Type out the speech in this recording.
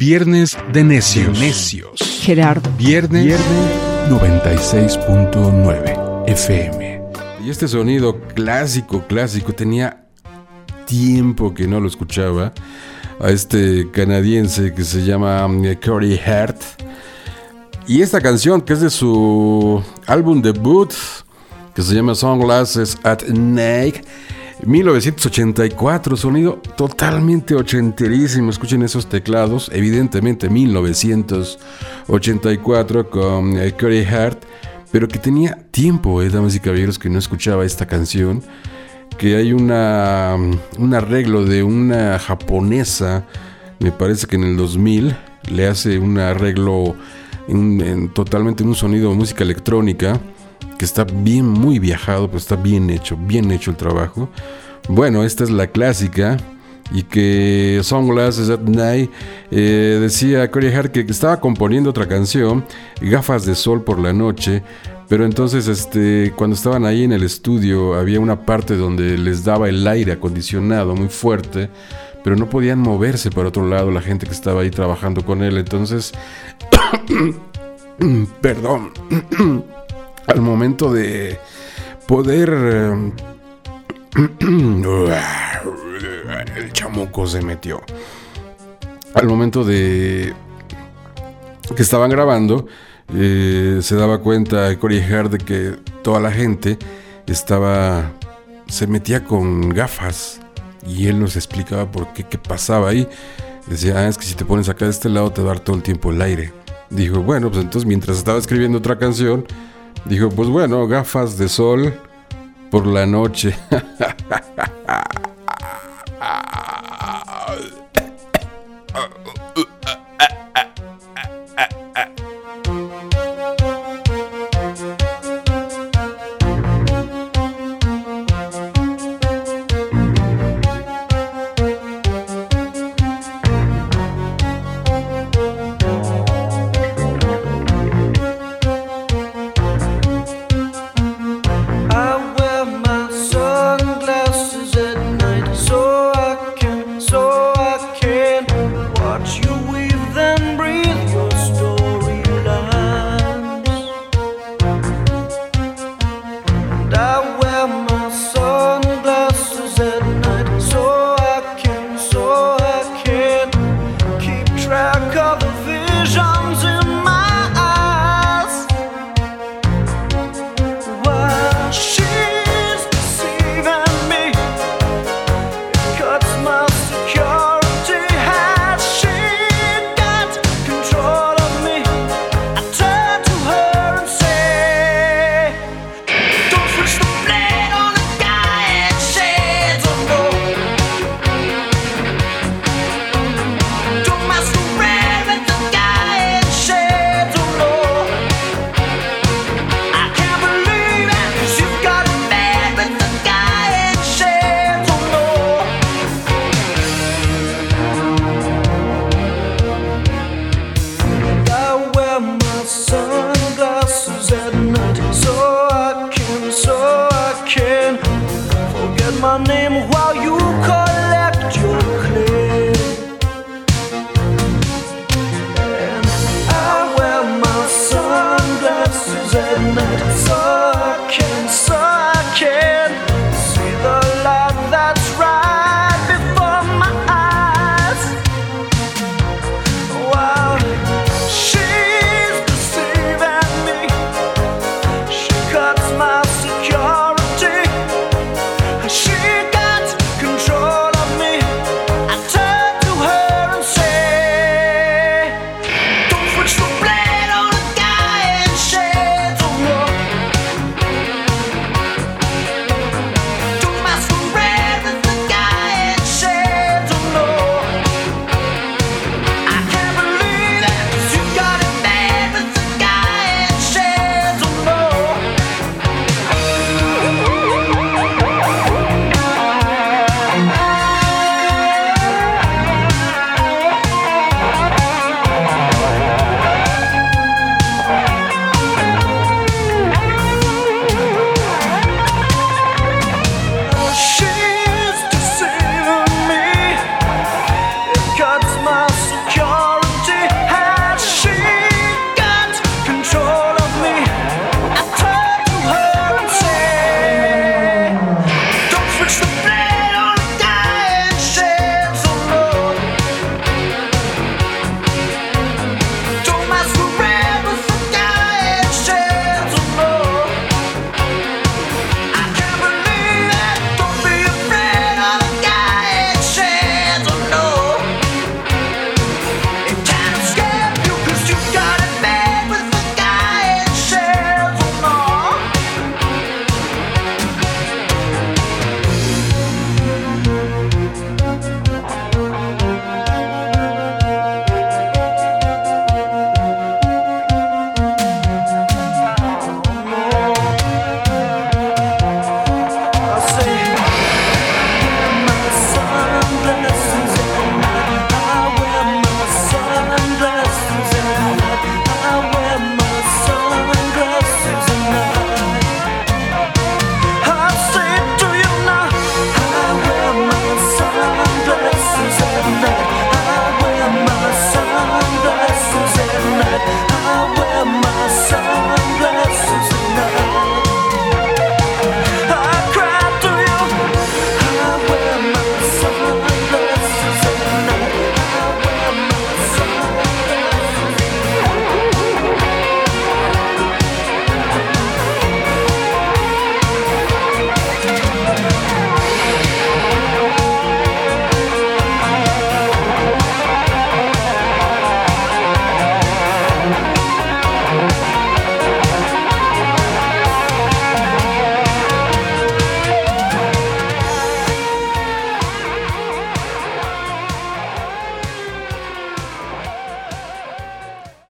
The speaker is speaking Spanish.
Viernes de Necios. Necios. Gerardo. Viernes, Viernes 96.9 FM. Y este sonido clásico, clásico, tenía tiempo que no lo escuchaba. A este canadiense que se llama um, Corey Hart. Y esta canción que es de su álbum debut, que se llama Sunglasses at Night. 1984, sonido totalmente ochenterísimo. Escuchen esos teclados, evidentemente 1984 con eh, Corey Hart, pero que tenía tiempo, eh, damas y caballeros, que no escuchaba esta canción. Que hay una, un arreglo de una japonesa, me parece que en el 2000 le hace un arreglo en- totalmente en un sonido de música electrónica que está bien, muy viajado, pero está bien hecho, bien hecho el trabajo. Bueno, esta es la clásica y que Sunglasses at Night eh, decía Corey Hart que estaba componiendo otra canción, Gafas de Sol por la Noche, pero entonces este, cuando estaban ahí en el estudio había una parte donde les daba el aire acondicionado muy fuerte, pero no podían moverse para otro lado la gente que estaba ahí trabajando con él, entonces, perdón, al momento de poder... eh, el chamuco se metió. Al momento de que estaban grabando, eh, se daba cuenta Corey Hart de que toda la gente estaba se metía con gafas y él nos explicaba por qué qué pasaba ahí. Decía, ah, es que si te pones acá de este lado te va a dar todo el tiempo el aire. Dijo, bueno, pues entonces mientras estaba escribiendo otra canción, dijo, pues bueno, gafas de sol por la noche.